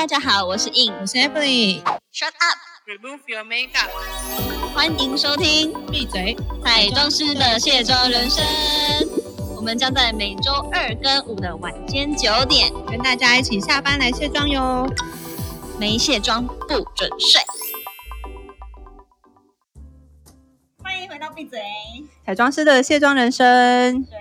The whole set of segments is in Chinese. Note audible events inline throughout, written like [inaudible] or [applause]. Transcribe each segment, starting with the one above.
大家好，我是 In，我是 Emily。Shut up，Remove your makeup。欢迎收听闭嘴！彩妆师的卸妆人生。我们将在每周二跟五的晚间九点，跟大家一起下班来卸妆哟。没卸妆不准睡。欢迎回到闭嘴。彩妆师的卸妆人生，对，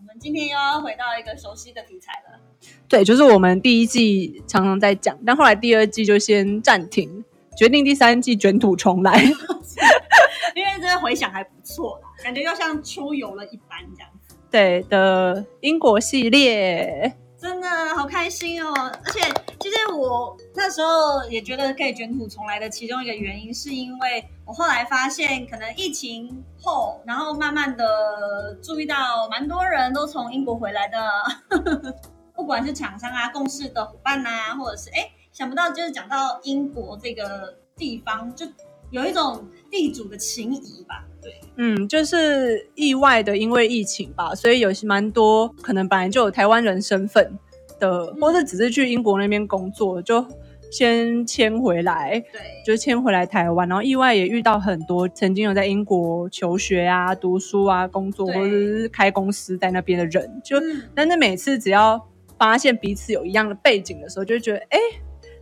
我们今天又要回到一个熟悉的题材了。对，就是我们第一季常常在讲，但后来第二季就先暂停，决定第三季卷土重来。[laughs] 因为这个回响还不错啦，感觉又像出游了一般这样子。对的，英国系列，真的好开心哦！而且其实我那时候也觉得可以卷土重来的其中一个原因，是因为我后来发现，可能疫情后，然后慢慢的注意到蛮多人都从英国回来的，[laughs] 不管是厂商啊、共事的伙伴啊，或者是哎，想不到就是讲到英国这个地方，就有一种地主的情谊吧。对，嗯，就是意外的，因为疫情吧，所以有些蛮多可能本来就有台湾人身份的，或者只是去英国那边工作，就先迁回来。对，就迁回来台湾，然后意外也遇到很多曾经有在英国求学啊、读书啊、工作或者是开公司在那边的人，就、嗯但是每次只要发现彼此有一样的背景的时候，就会觉得哎。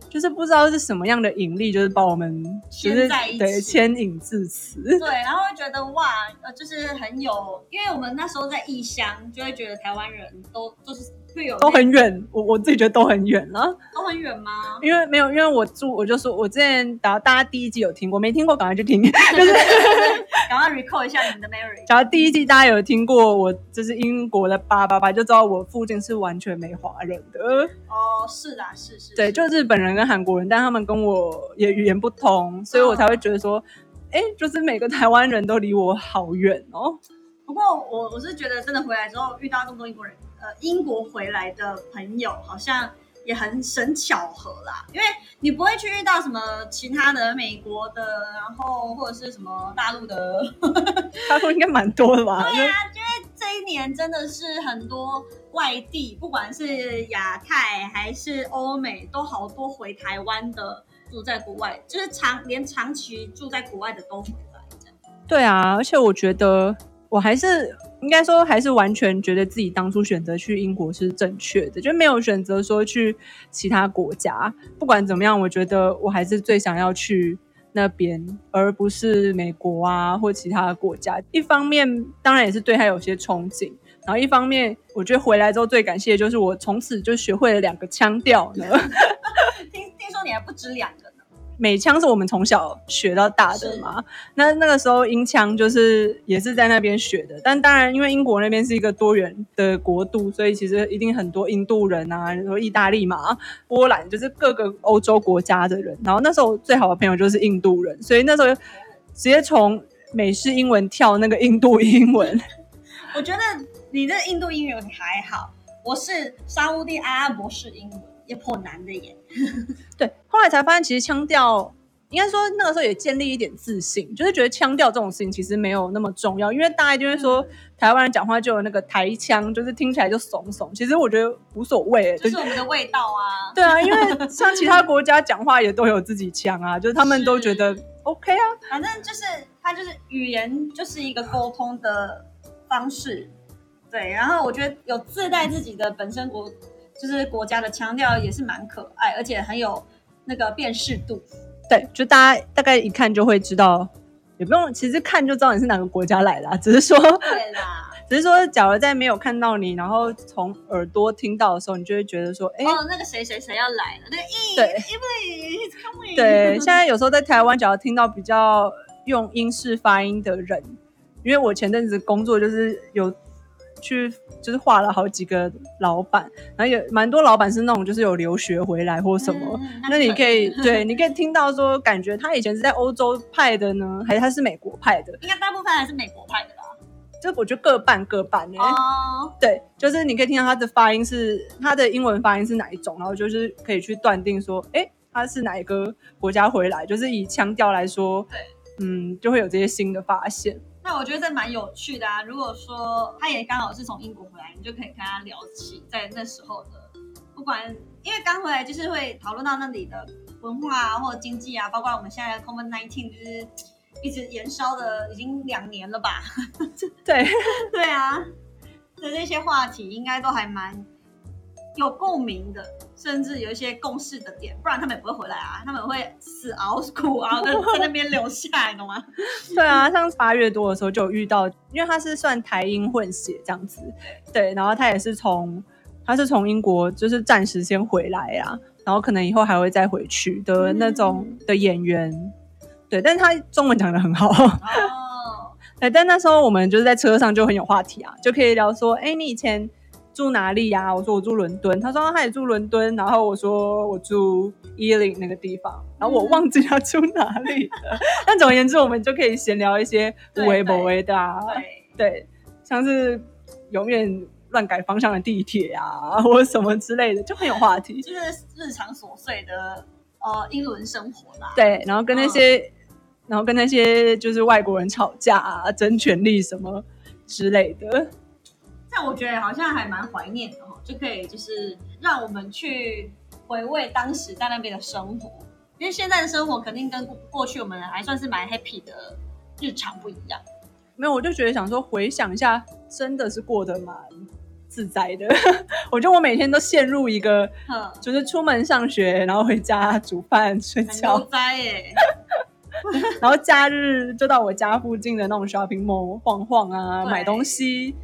就是不知道是什么样的引力，就是把我们就是在一起对牵引至此。对，然后会觉得哇，呃，就是很有，因为我们那时候在异乡，就会觉得台湾人都就是会有都很远，我我自己觉得都很远了，都很远吗？因为没有，因为我住，我就说我之前打大家第一季有听过，没听过赶快去听，[laughs] 就是 [laughs] 赶快 recall 一下你们的 memory。假如第一季大家有听过我就是英国的八八八，就知道我附近是完全没华人的。哦，是啦，是是，对，是就日本人跟韩国人，但他们跟我也语言不通，所以我才会觉得说，哎、就是每个台湾人都离我好远哦。不过我我是觉得真的回来之后遇到这么多英国人，呃，英国回来的朋友好像也很神巧合啦，因为你不会去遇到什么其他的美国的，然后或者是什么大陆的，他说应该蛮多的吧？[laughs] 对啊，因为这一年真的是很多外地，不管是亚太还是欧美，都好多回台湾的住在国外，就是长连长期住在国外的都回来。对啊，而且我觉得我还是应该说，还是完全觉得自己当初选择去英国是正确的，就没有选择说去其他国家。不管怎么样，我觉得我还是最想要去那边，而不是美国啊或其他的国家。一方面，当然也是对他有些憧憬。然后一方面，我觉得回来之后最感谢的就是我从此就学会了两个腔调呢。听听说你还不止两个，美腔是我们从小学到大的嘛，那那个时候英腔就是也是在那边学的，但当然因为英国那边是一个多元的国度，所以其实一定很多印度人啊，然后意大利嘛、波兰，就是各个欧洲国家的人。然后那时候最好的朋友就是印度人，所以那时候直接从美式英文跳那个印度英文。我觉得你这印度英语还好，我是沙乌地阿拉伯式英文，也颇难的耶。对，后来才发现其实腔调。应该说那个时候也建立一点自信，就是觉得腔调这种事情其实没有那么重要，因为大家就会说、台湾人讲话就有那个台腔，就是听起来就怂怂。其实我觉得无所谓，就是我们的味道啊。对啊，因为像其他国家讲话也都有自己腔啊，[laughs] 就是他们都觉得 OK 啊。反正就是它就是语言就是一个沟通的方式，对。然后我觉得有自带自己的本身国就是国家的腔调也是蛮可爱，而且很有那个辨识度。对，就大家大概一看就会知道，也不用其实看就知道你是哪个国家来的、啊，只是说对啦，只是说，假如在没有看到你，然后从耳朵听到的时候，你就会觉得说，哎、哦，那个谁谁谁要来了，那个 E 对 is coming。[laughs] 对，现在有时候在台湾，只要听到比较用英式发音的人，因为我前阵子工作就是有去就是画了好几个老板，然后有蛮多老板是那种就是有留学回来或什么，那你可以 [laughs] 对，你可以听到说，感觉他以前是在欧洲派的呢，还是他是美国派的？应该大部分还是美国派的吧？就我觉得各半各半呢、哦，对，就是你可以听到他的发音是他的英文发音是哪一种，然后就是可以去断定说，哎，他是哪一个国家回来，就是以腔调来说，对，嗯，就会有这些新的发现。那我觉得这蛮有趣的啊。如果说他也刚好是从英国回来，你就可以跟他聊起在那时候的，不不管因为刚回来就是会讨论到那里的文化啊，或者经济啊，包括我们现在的 COVID nineteen 就是一直延烧的已经两年了吧？[laughs] 对对啊，的那些话题应该都还蛮有共鸣的，甚至有一些共识的点，不然他们也不会回来啊，他们会死熬苦熬的 [laughs] 在那边留下来，懂吗？对啊，像八月多的时候就有遇到，因为他是算台英混血这样子，对，然后他也是从他是从英国就是暂时先回来啊，然后可能以后还会再回去的那种的演员，对，但是他中文讲的很好。哦，[laughs] 对，但那时候我们就是在车上就很有话题啊，就可以聊说，哎，你以前住哪里呀、我说我住伦敦，他说他也住伦敦，然后我说我住伊林那个地方，然后我忘记他住哪里了。[laughs] 但总而言之，我们就可以闲聊一些无为不为的啊，对，对，像是永远乱改方向的地铁啊，[laughs] 或者什么之类的，就很有话题。就是日常琐碎的呃英伦生活啦。对，然后跟那些，然后跟那些就是外国人吵架啊，争权利什么之类的。这样我觉得好像还蛮怀念的哈，就可以就是让我们去回味当时在那边的生活，因为现在的生活肯定跟过过去我们还算是蛮 happy 的日常不一样。没有，我就觉得想说回想一下，真的是过得蛮自在的。[laughs] 我觉得我每天都陷入一个，就是出门上学，然后回家煮饭睡很觉悠，哉耶。[laughs] 然后假日就到我家附近的那种 shopping mall 晃晃啊，对买东西，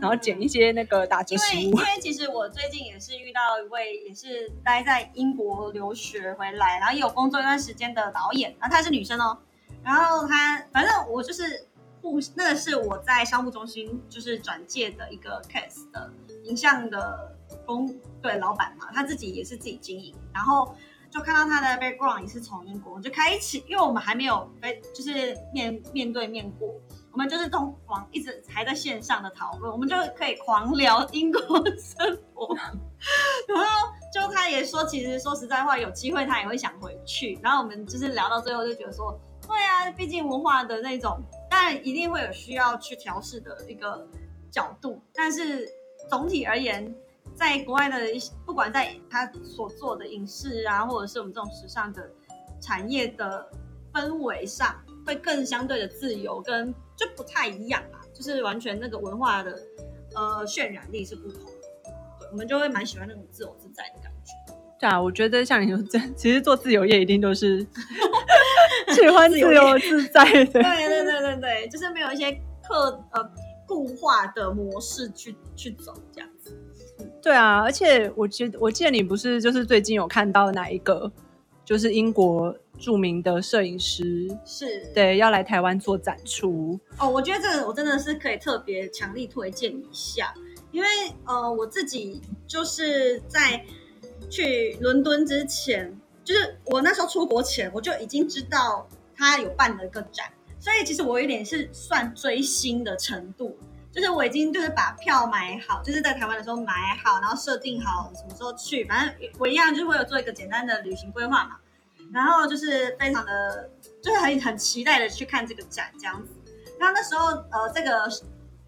然后捡一些那个打折因为食物因为。其实我最近也是遇到一位也是待在英国留学回来，然后也有工作一段时间的导演，然后她是女生哦，然后她反正我就是互那个是我在商务中心就是转介的一个 case 的影像的公对老板嘛，他自己也是自己经营，然后。就看到他的 background 也是从英国，我就开启，因为我们还没有被就是面面对面过，我们就是通往一直还在线上的讨论，我们就可以狂聊英国生活。然后就他也说，其实说实在话，有机会他也会想回去。然后我们就是聊到最后就觉得说，对啊，毕竟文化的那种，当然一定会有需要去调试的一个角度，但是总体而言。在国外的一些，不管在他所做的影视啊，或者是我们这种时尚的产业的氛围上，会更相对的自由，跟就不太一样吧，就是完全那个文化的呃渲染力是不同的。对，我们就会蛮喜欢那种自由自在的感觉。对啊，我觉得像你说这，其实做自由业一定都是 [laughs] 喜欢自由自在的。对对对对对，就是没有一些刻呃固化的模式去去走这样子。对啊，而且我记我记得你不是就是最近有看到哪一个，就是英国著名的摄影师，是，对，要来台湾做展出。哦，我觉得这个我真的是可以特别强力推荐一下，因为呃我自己就是在去伦敦之前，就是我那时候出国前，我就已经知道他有办了一个展，所以其实我有点是算追星的程度。就是我已经就是把票买好，就是在台湾的时候买好，然后设定好什么时候去，反正我一样就是会有做一个简单的旅行规划嘛。然后就是非常的，就是很很期待的去看这个展这样子。然后那时候呃，这个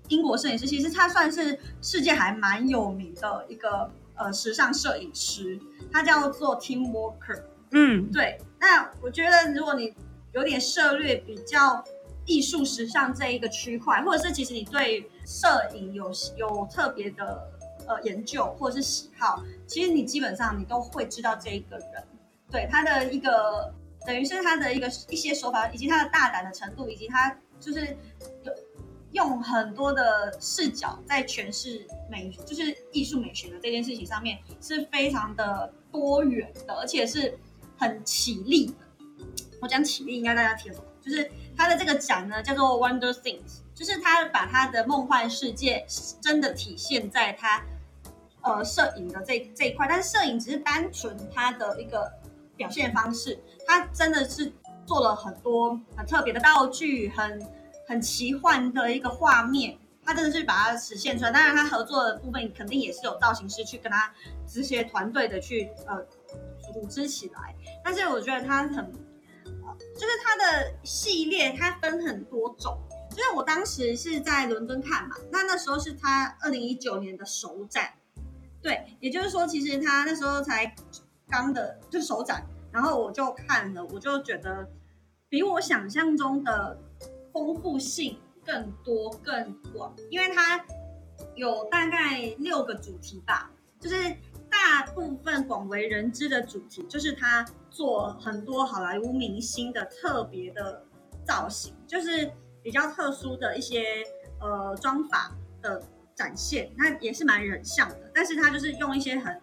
英国摄影师其实他算是世界还蛮有名的一个呃时尚摄影师，他叫做 Tim Walker。嗯，对，那我觉得如果你有点涉略比较艺术时尚这一个区块，或者是其实你对摄影有有特别的呃研究或者是喜好，其实你基本上你都会知道这一个人，对他的一个等于是他的一个一些手法，以及他的大胆的程度，以及他就是有用很多的视角在诠释美，就是艺术美学的这件事情上面是非常的多元的，而且是很起立的。我讲起立应该大家听懂，就是他的这个展呢叫做 Wonder Things，就是他把他的梦幻世界真的体现在他呃摄影的这这一块，但是摄影只是单纯他的一个表现方式，他真的是做了很多很特别的道具，很很奇幻的一个画面，他真的是把它实现出来。当然，他合作的部分肯定也是有造型师去跟他这些团队的去呃组织起来，但是我觉得他很。就是它的系列，它分很多种。就是我当时是在伦敦看嘛，那那时候是他二零一九年的首展，对，也就是说，其实他那时候才刚的，就是首展，然后我就看了，我就觉得比我想象中的丰富性更多更广，因为它有大概六个主题吧，就是大部分广为人知的主题，就是他做很多好莱坞明星的特别的造型，就是比较特殊的一些呃妆法的展现，那也是蛮人像的，但是他就是用一些很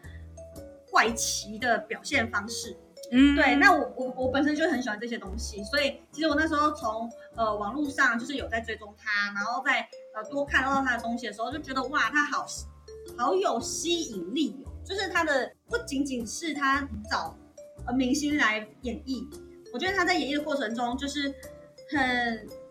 怪奇的表现方式。嗯对，那我我我本身就很喜欢这些东西，所以其实我那时候从呃网络上就是有在追踪他，然后在呃多看到他的东西的时候，就觉得哇，他好好有吸引力哦，就是他的不仅仅是他找呃明星来演绎，我觉得他在演绎的过程中就是很就是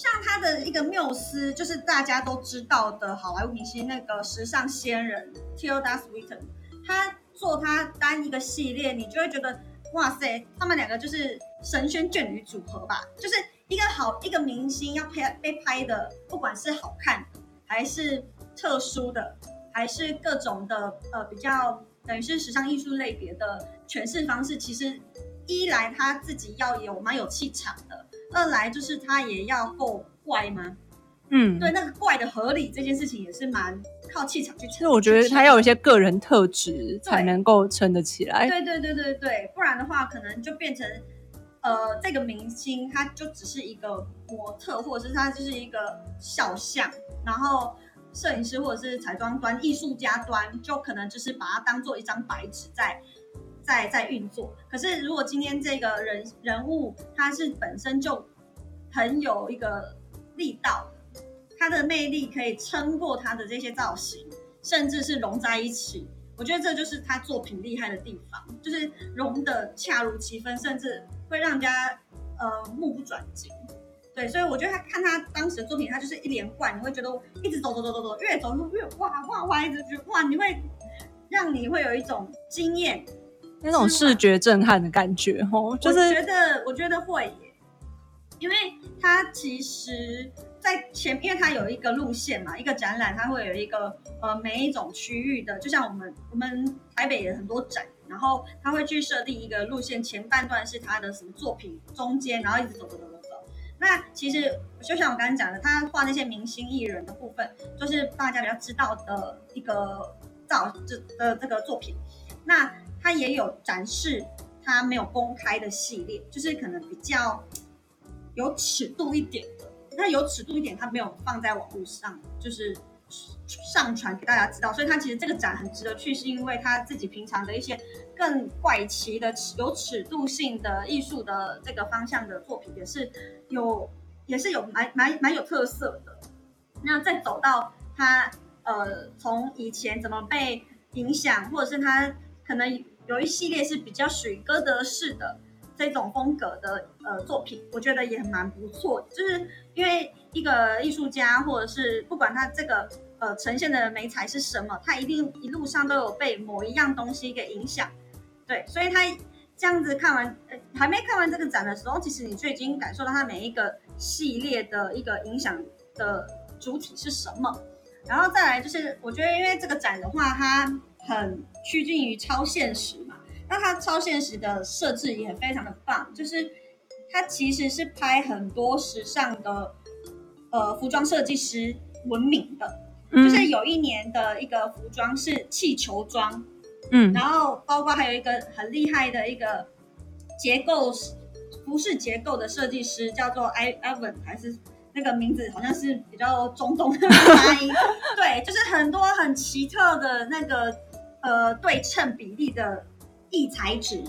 像他的一个缪斯，就是大家都知道的好莱坞明星那个时尚仙人 Tilda Swinton，他做他单一个系列，你就会觉得哇塞，他们两个就是神仙眷侣组合吧，就是一个好一个明星要拍被拍的，不管是好看还是特殊的，还是各种的呃比较等于是时尚艺术类别的诠释方式，其实一来他自己要有蛮有气场的，二来就是他也要够怪吗？嗯，对，那个怪的合理这件事情也是蛮靠气场去撑。那我觉得他要有一些个人特质才能够撑得起来。对对对对对，不然的话可能就变成，呃，这个明星他就只是一个模特，或者是他就是一个肖像，然后摄影师或者是彩妆端、艺术家端，就可能就是把它当做一张白纸在在在运作。可是如果今天这个人人物他是本身就很有一个力道，他的魅力可以撑过他的这些造型，甚至是融在一起。我觉得这就是他作品厉害的地方，就是融的恰如其分，甚至会让人家呃目不转睛。对，所以我觉得他看他当时的作品，他就是一连贯，你会觉得一直走走走走走，越走路越哇哇哇，一直觉得哇，你会让你会有一种惊艳，那种视觉震撼的感觉，哦，就我觉得我觉得会耶，因为它其实，在前，因为它有一个路线嘛，一个展览，它会有一个呃每一种区域的，就像我们我们台北也很多展，然后它会去设定一个路线，前半段是他的什么作品，中间然后一直走走走走走。那其实就像我刚刚讲的，他画那些明星艺人的部分，就是大家比较知道的一个造这的这个作品。那他也有展示他没有公开的系列，就是可能比较有尺度一点的。那有尺度一点，他没有放在网络上，就是上传给大家知道。所以他其实这个展很值得去，是因为他自己平常的一些更怪奇的、有尺度性的艺术的这个方向的作品，也是有也是有蛮蛮蛮有特色的。那再走到他呃，从以前怎么被影响，或者是他可能有一系列是比较属于歌德式的这种风格的呃作品，我觉得也蛮不错。就是因为一个艺术家，或者是不管他这个呃呈现的美材是什么，他一定一路上都有被某一样东西给影响。对，所以他这样子看完，呃，还没看完这个展的时候，其实你就已经感受到他每一个系列的一个影响的主体是什么。然后再来就是，我觉得因为这个展的话，它很趋近于超现实嘛，那它超现实的设置也非常的棒，就是它其实是拍很多时尚的呃服装设计师闻名的，嗯。就是有一年的一个服装是气球装，嗯。然后包括还有一个很厉害的一个结构服饰结构的设计师，叫做 I Evan 还是那个名字好像是比较中东的发音，[laughs] 对，就是很多很奇特的那个呃对称比例的异材质，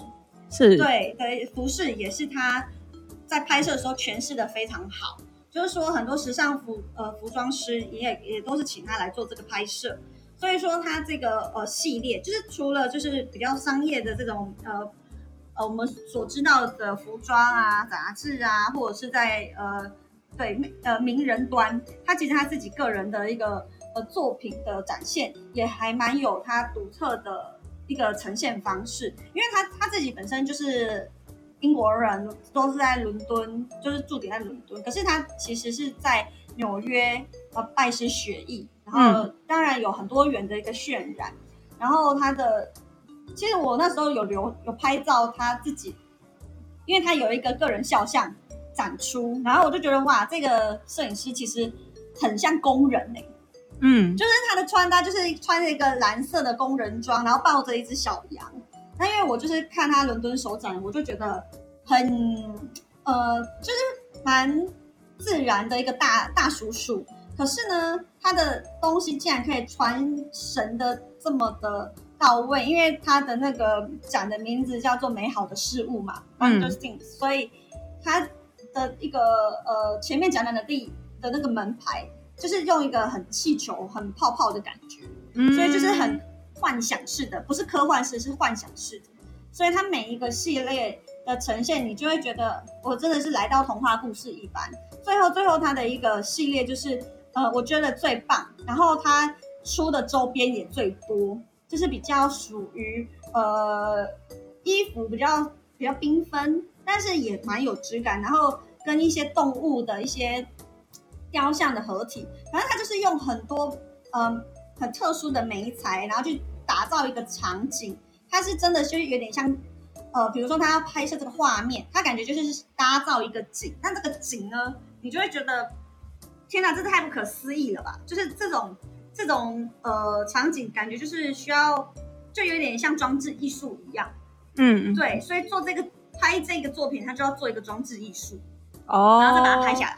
是对对，服饰也是他在拍摄的时候诠释的非常好。就是说，很多时尚服呃服装师也也都是请他来做这个拍摄，所以说他这个呃系列，就是除了就是比较商业的这种呃呃我们所知道的服装啊、杂志啊，或者是在呃对呃名人端，他其实他自己个人的一个呃作品的展现，也还蛮有他独特的一个呈现方式，因为他他自己本身就是英国人，都是在伦敦，就是驻点在伦敦，可是他其实是在纽约呃拜师学艺，然然后当然有很多元的一个渲染，然后他的其实我那时候有留有拍照他自己，因为他有一个个人肖像展出，然后我就觉得哇，这个摄影师其实很像工人哎、嗯，就是他的穿搭就是穿着一个蓝色的工人装，然后抱着一只小羊。那因为我就是看他伦敦首展，我就觉得很呃，就是蛮自然的一个大大叔叔。可是呢，他的东西竟然可以传神的这么的到位，因为他的那个展的名字叫做“美好的事物”嘛嗯 （Wonder Things），、所以他的一个呃前面展览的地的那个门牌，就是用一个很气球、很泡泡的感觉，嗯所以就是很幻想式的，不是科幻式，是幻想式的。所以它每一个系列的呈现，你就会觉得我真的是来到童话故事一般。最后，最后它的一个系列就是，呃，我觉得最棒，然后它出的周边也最多，就是比较属于呃衣服比较比较缤纷，但是也蛮有质感，然后跟一些动物的一些雕像的合体，反正它就是用很多嗯、很特殊的媒材，然后去打造一个场景。它是真的就是有点像，呃，比如说他要拍摄这个画面，他感觉就是搭造一个景，那这个景呢，你就会觉得，天哪，这太不可思议了吧？就是这种这种呃场景，感觉就是需要，就有点像装置艺术一样。嗯，对，所以做这个拍这个作品，他就要做一个装置艺术，哦，然后再把它拍下来。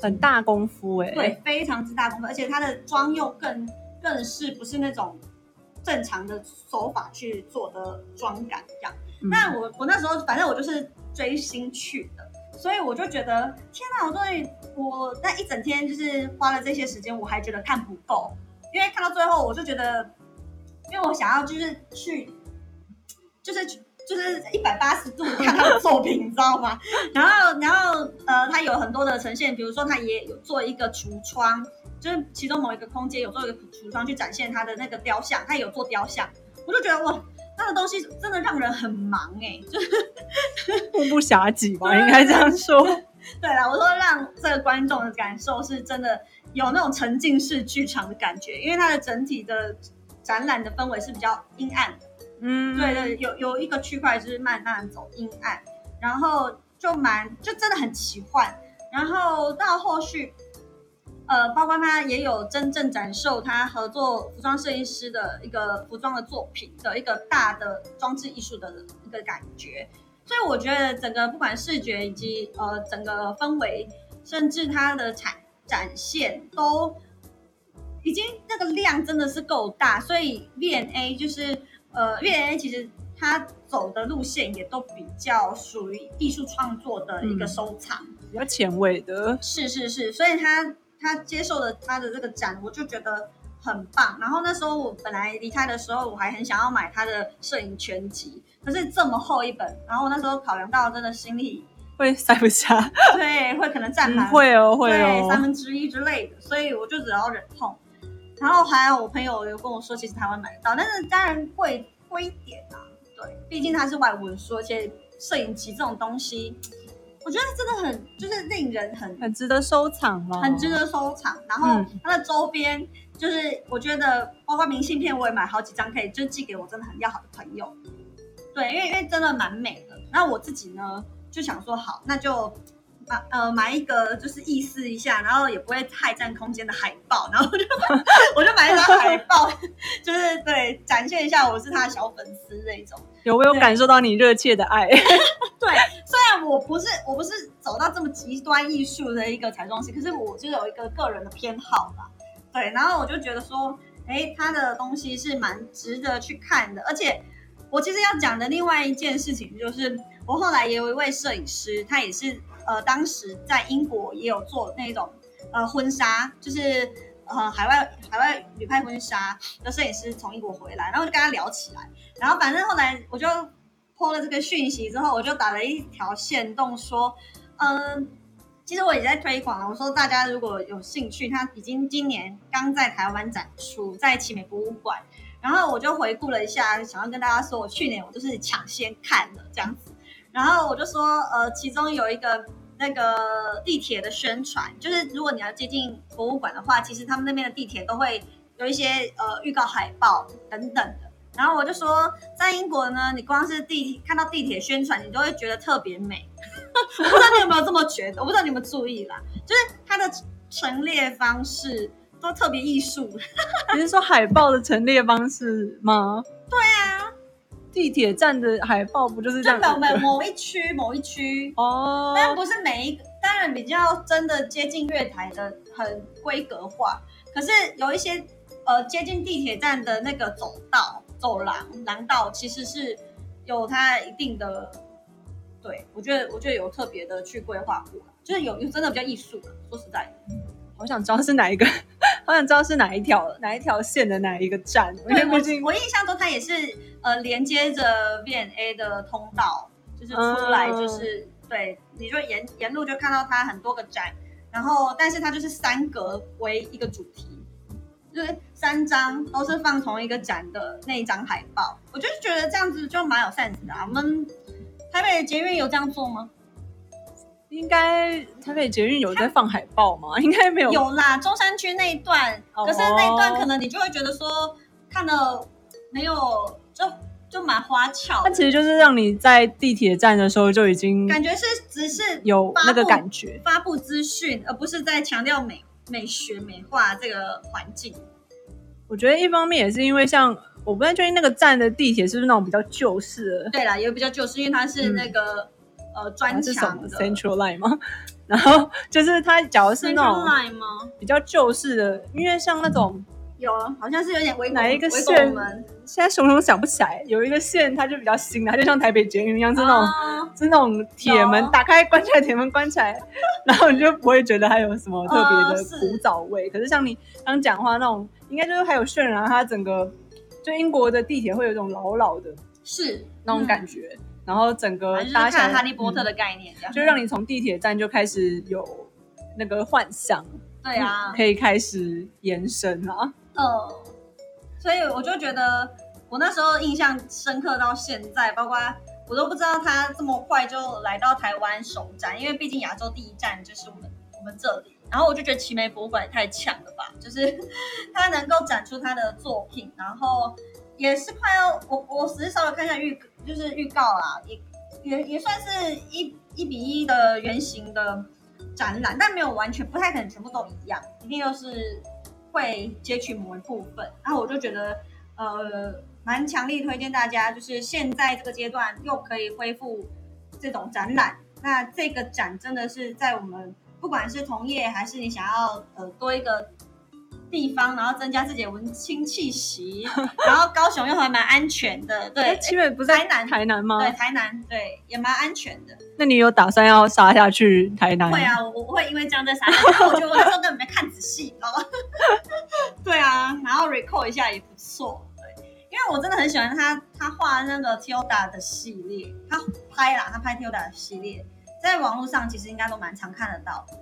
很大功夫哎、对，非常之大功夫，而且它的妆又更更是不是那种正常的手法去做的妆感这样。嗯那我我那时候反正我就是追星去的，所以我就觉得天哪，我终于我那一整天就是花了这些时间，我还觉得看不够，因为看到最后我就觉得，因为我想要就是去，就是就是一百八十度看他的作品，[laughs] 你知道吗？然后然后呃，他有很多的呈现，比如说他也有做一个橱窗，就是其中某一个空间有做一个橱窗去展现他的那个雕像，它有做雕像，我就觉得哇。那个东西真的让人很忙哎、就是目不暇给吧，[laughs] 应该这样说。对啦，我说让这个观众的感受是真的有那种沉浸式剧场的感觉，因为它的整体的展览的氛围是比较阴暗的。嗯，对对，有有一个区块就是慢慢走阴暗，然后就蛮就真的很奇幻。然后到后续，呃，包括他也有真正展售他合作服装设计师的一个服装的作品的一个大的装置艺术的一个感觉。所以我觉得整个不管视觉以及呃整个氛围，甚至它的展展现都已经那个量真的是够大，所以 V&A 就是呃 V&A 其实他走的路线也都比较属于艺术创作的一个嗯收藏。比较前卫的，是是是，所以他他接受了他的这个展，我就觉得很棒。然后那时候我本来离开的时候，我还很想要买他的摄影全集，可是这么厚一本，然后我那时候考量到真的心里会塞不下，[laughs] 对会可能占嗯满、会哦，会对三哦，分之一之类的，所以我就只好忍痛。然后还有我朋友有跟我说，其实台湾买得到，但是当然贵贵一点啊。对，毕竟它是外文书，而且摄影集这种东西，我觉得真的很就是令人很很值得收藏嘛，很值得收藏。然后嗯它的周边，就是我觉得包括明信片，我也买好几张，可以就寄给我真的很要好的朋友。对，因为因为真的蛮美的。然后我自己呢，就想说好，那就买呃买一个就是意思一下，然后也不会太占空间的海报，[laughs] 然后我就 [laughs] 我就买一张海报，[laughs] 就是对展现一下我是他的小粉丝这一种。有没有感受到你热切的爱？对，虽然我不是我不是走到这么极端艺术的一个彩妆师，可是我就有一个个人的偏好吧。对，然后我就觉得说，哎，他的东西是蛮值得去看的，而且我其实要讲的另外一件事情就是，我后来也有一位摄影师，他也是呃当时在英国也有做那种呃婚纱，就是呃海外海外旅拍婚纱的摄影师从英国回来，然后就跟他聊起来，然后反正后来我就破了这个讯息之后，我就打了一条线动说，嗯。其实我也在推广了，我说大家如果有兴趣，他已经今年刚在台湾展出，在奇美博物馆。然后我就回顾了一下，想要跟大家说，我去年我就是抢先看了这样子。然后我就说，呃，其中有一个那个地铁的宣传，就是如果你要接近博物馆的话，其实他们那边的地铁都会有一些呃预告海报等等的。然后我就说，在英国呢，你光是地铁看到地铁宣传，你都会觉得特别美。[laughs] 我不知道你有没有这么觉得，我不知道你有没有注意啦，就是它的陈列方式都特别艺术。[laughs] 你是说海报的陈列方式吗？地铁站的海报不就是这就样？某某某一区某一区，哦，但不是每一个，当然比较真的接近月台的很规格化，可是有一些呃接近地铁站的那个走道、走廊、廊道，其实是有它一定的，对我觉得我觉得有特别的去规划过，就是有有真的比较艺术的，说实在的，好想知道是哪一个，好想知道是哪一条哪一条线的哪一个站，因为对我毕竟我印象中它也是呃连接着 V&A 的通道，就是出来嗯就是、对，你就沿沿路就看到它很多个展，然后但是它就是三格为一个主题，就是三张都是放同一个展的那一张海报，我就是觉得这样子就蛮有 sense 的、啊。我们台北捷运有这样做吗？应该台北捷运有在放海报吗？应该没有。有啦，中山区那一段，哦可是那一段可能你就会觉得说看了没有就就蛮花俏，它其实就是让你在地铁站的时候就已经感觉是只是有那个感觉。发布资讯，而不是在强调美美学美化这个环境。我觉得一方面也是因为像我不太确定那个站的地铁是不是那种比较旧式的，对啦，也比较旧式因为它是那个、呃砖还是什么墙的 Central Line 吗？[laughs] 然后就是它假如是那种 Line 吗？比较旧式的，因为像那种有，啊，好像是有点围哪一个围线现在熊熊想不起来，有一个线它就比较新的，它就像台北捷运一样，是那种、啊是那种铁门打开关起来，铁门关起来，然后你就不会觉得它有什么特别的古早味。可是像你刚讲话那种，应该就是还有渲染它整个，就英国的地铁会有一种老老的是那种感觉，觉，然后整个搭起来哈利波特嗯的概念这样，就让你从地铁站就开始有那个幻想，[laughs] 对啊，可以开始延伸啊。呃，所以我就觉得我那时候印象深刻到现在，包括我都不知道他这么快就来到台湾首展，因为毕竟亚洲第一站就是我们我们这里。然后我就觉得奇美博物馆也太强了吧，就是 [laughs] 他能够展出他的作品，然后也是快要我我只是稍微看一下预就是预告啦，也也也算是一一比一的原型的展览，但没有完全不太可能全部都一样，一定又是会截取某一部分。然后我就觉得呃蛮强力推荐大家，就是现在这个阶段又可以恢复这种展览，那这个展真的是在我们不管是同业还是你想要呃多一个地方，然后增加自己的文青气息，[laughs] 然后高雄又还蛮安全的，对不台南台南吗？对，台南对也蛮安全的。那你有打算要杀下去台南？会啊，我我会因为这样在傻笑，因为我觉得我那时候根本没看仔细，你知道吗？[laughs] 对啊，然后 recall 一下也不错，对，因为我真的很喜欢他他画那个 Tilda 的系列，他拍啦，他拍 Tilda 的系列，在网络上其实应该都蛮常看得到的。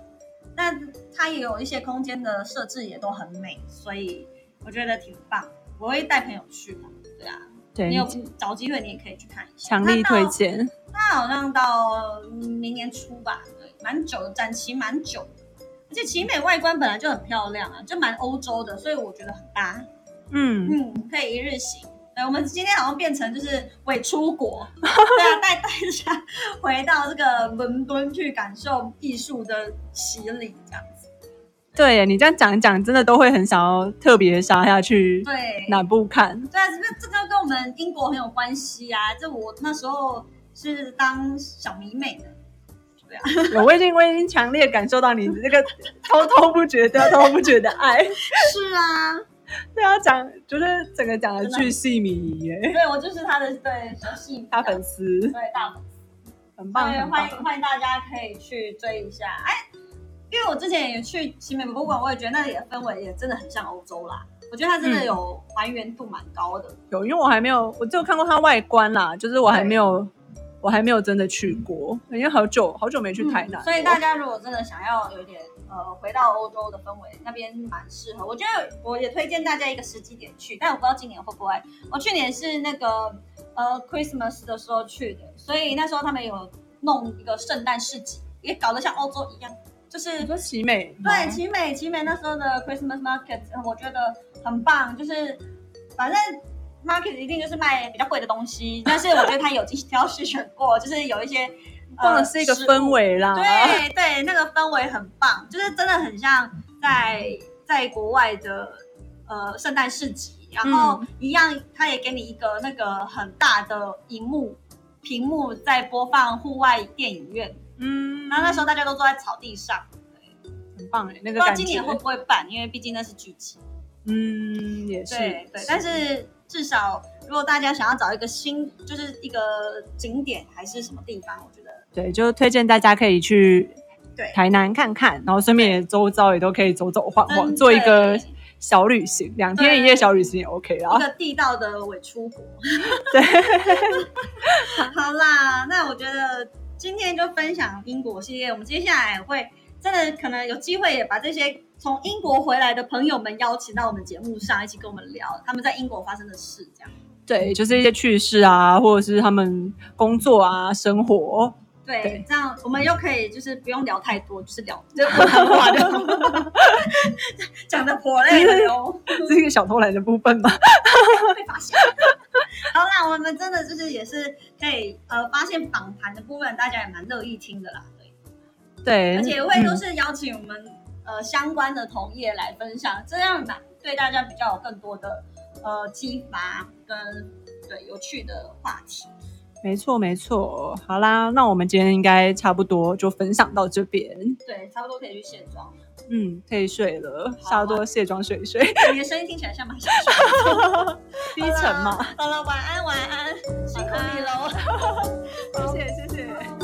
那它也有一些空间的设置也都很美，所以我觉得挺棒。我会带朋友去的，对啊，对你有找机会你也可以去看一下，强力推荐。它好像到明年初吧，对，蛮久的，展期蛮久的。而且奇美外观本来就很漂亮啊，就蛮欧洲的，所以我觉得很搭。嗯，嗯，可以一日行。对，我们今天好像变成就是伪出国，对啊，带大家回到这个伦敦去感受艺术的洗礼，这样子。对耶你这样讲一讲，真的都会很想要特别杀下去对，南部看？对啊，这个这个跟我们英国很有关系啊。这我那时候是当小迷妹的，有，我已经我已经强烈感受到你这个 [laughs] 滔滔不绝、滔滔不绝的爱。是啊，[laughs] 对啊，讲就是整个讲的巨细靡遗耶，对我就是他的对小戏大粉丝对大粉丝。很棒，欢迎棒。欢迎大家可以去追一下。哎，因为我之前也去奇美博物馆，我也觉得那里的氛围也真的很像欧洲啦。我觉得它真的嗯有还原度蛮高的。有，因为我还没有，我只有看过它外观啦，就是我还没有，我还没有真的去过，因为好久好久没去台南、嗯所以大家如果真的想要有一点呃回到欧洲的氛围，那边蛮适合。我觉得我也推荐大家一个时机点去，但我不知道今年会不会。我去年是那个呃 Christmas 的时候去的，所以那时候他们有弄一个圣诞市集，也搞得像欧洲一样，就是你说奇美吗对，奇美奇美那时候的 Christmas market，呃我觉得很棒，就是反正 market 一定就是卖比较贵的东西，[laughs] 但是我觉得他有精心挑选过，就是有一些放的是一个氛。围啦。对对，那个氛围很棒，就是真的很像在在国外的呃圣诞市集，然后一样，他也给你一个那个很大的荧幕屏幕在播放户外电影院，嗯，然后那时候大家都坐在草地上。很棒哎，那个不知道。今年会不会办，因为毕竟那是剧集。嗯，也是。对对，但是至少如果大家想要找一个新，就是一个景点还是什么地方，我觉得对，就推荐大家可以去对台南看看，然后顺便也周遭也都可以走走晃晃，做一个小旅行，两天一夜小旅行也 OK 一。个地道的伪出国。[laughs] 对，[laughs] 好啦，那我觉得今天就分享英国系列，我们接下来会真的可能有机会也把这些从英国回来的朋友们邀请到我们节目上，一起跟我们聊他们在英国发生的事，这样。对，就是一些趣事啊，或者是他们工作啊、生活。对，对这样我们又可以就是不用聊太多，就是聊就是话的，[laughs] 讲的颇累了哟。这是一个小偷懒的部分吧？[laughs] 被发现。好啦，我们真的就是也是可以呃发现访谈的部分，大家也蛮乐意听的啦。对而且会都是邀请我们呃相关的同业来分享这样子对大家比较有更多的呃激发跟对有趣的话题。没错没错。好啦那我们今天应该差不多就分享到这边。对差不多可以去卸妆嗯可以睡了差不多卸妆睡一睡你的声音听起来像马上睡 [laughs] 低沉嘛。好了晚安晚安。辛苦你喽谢谢谢谢。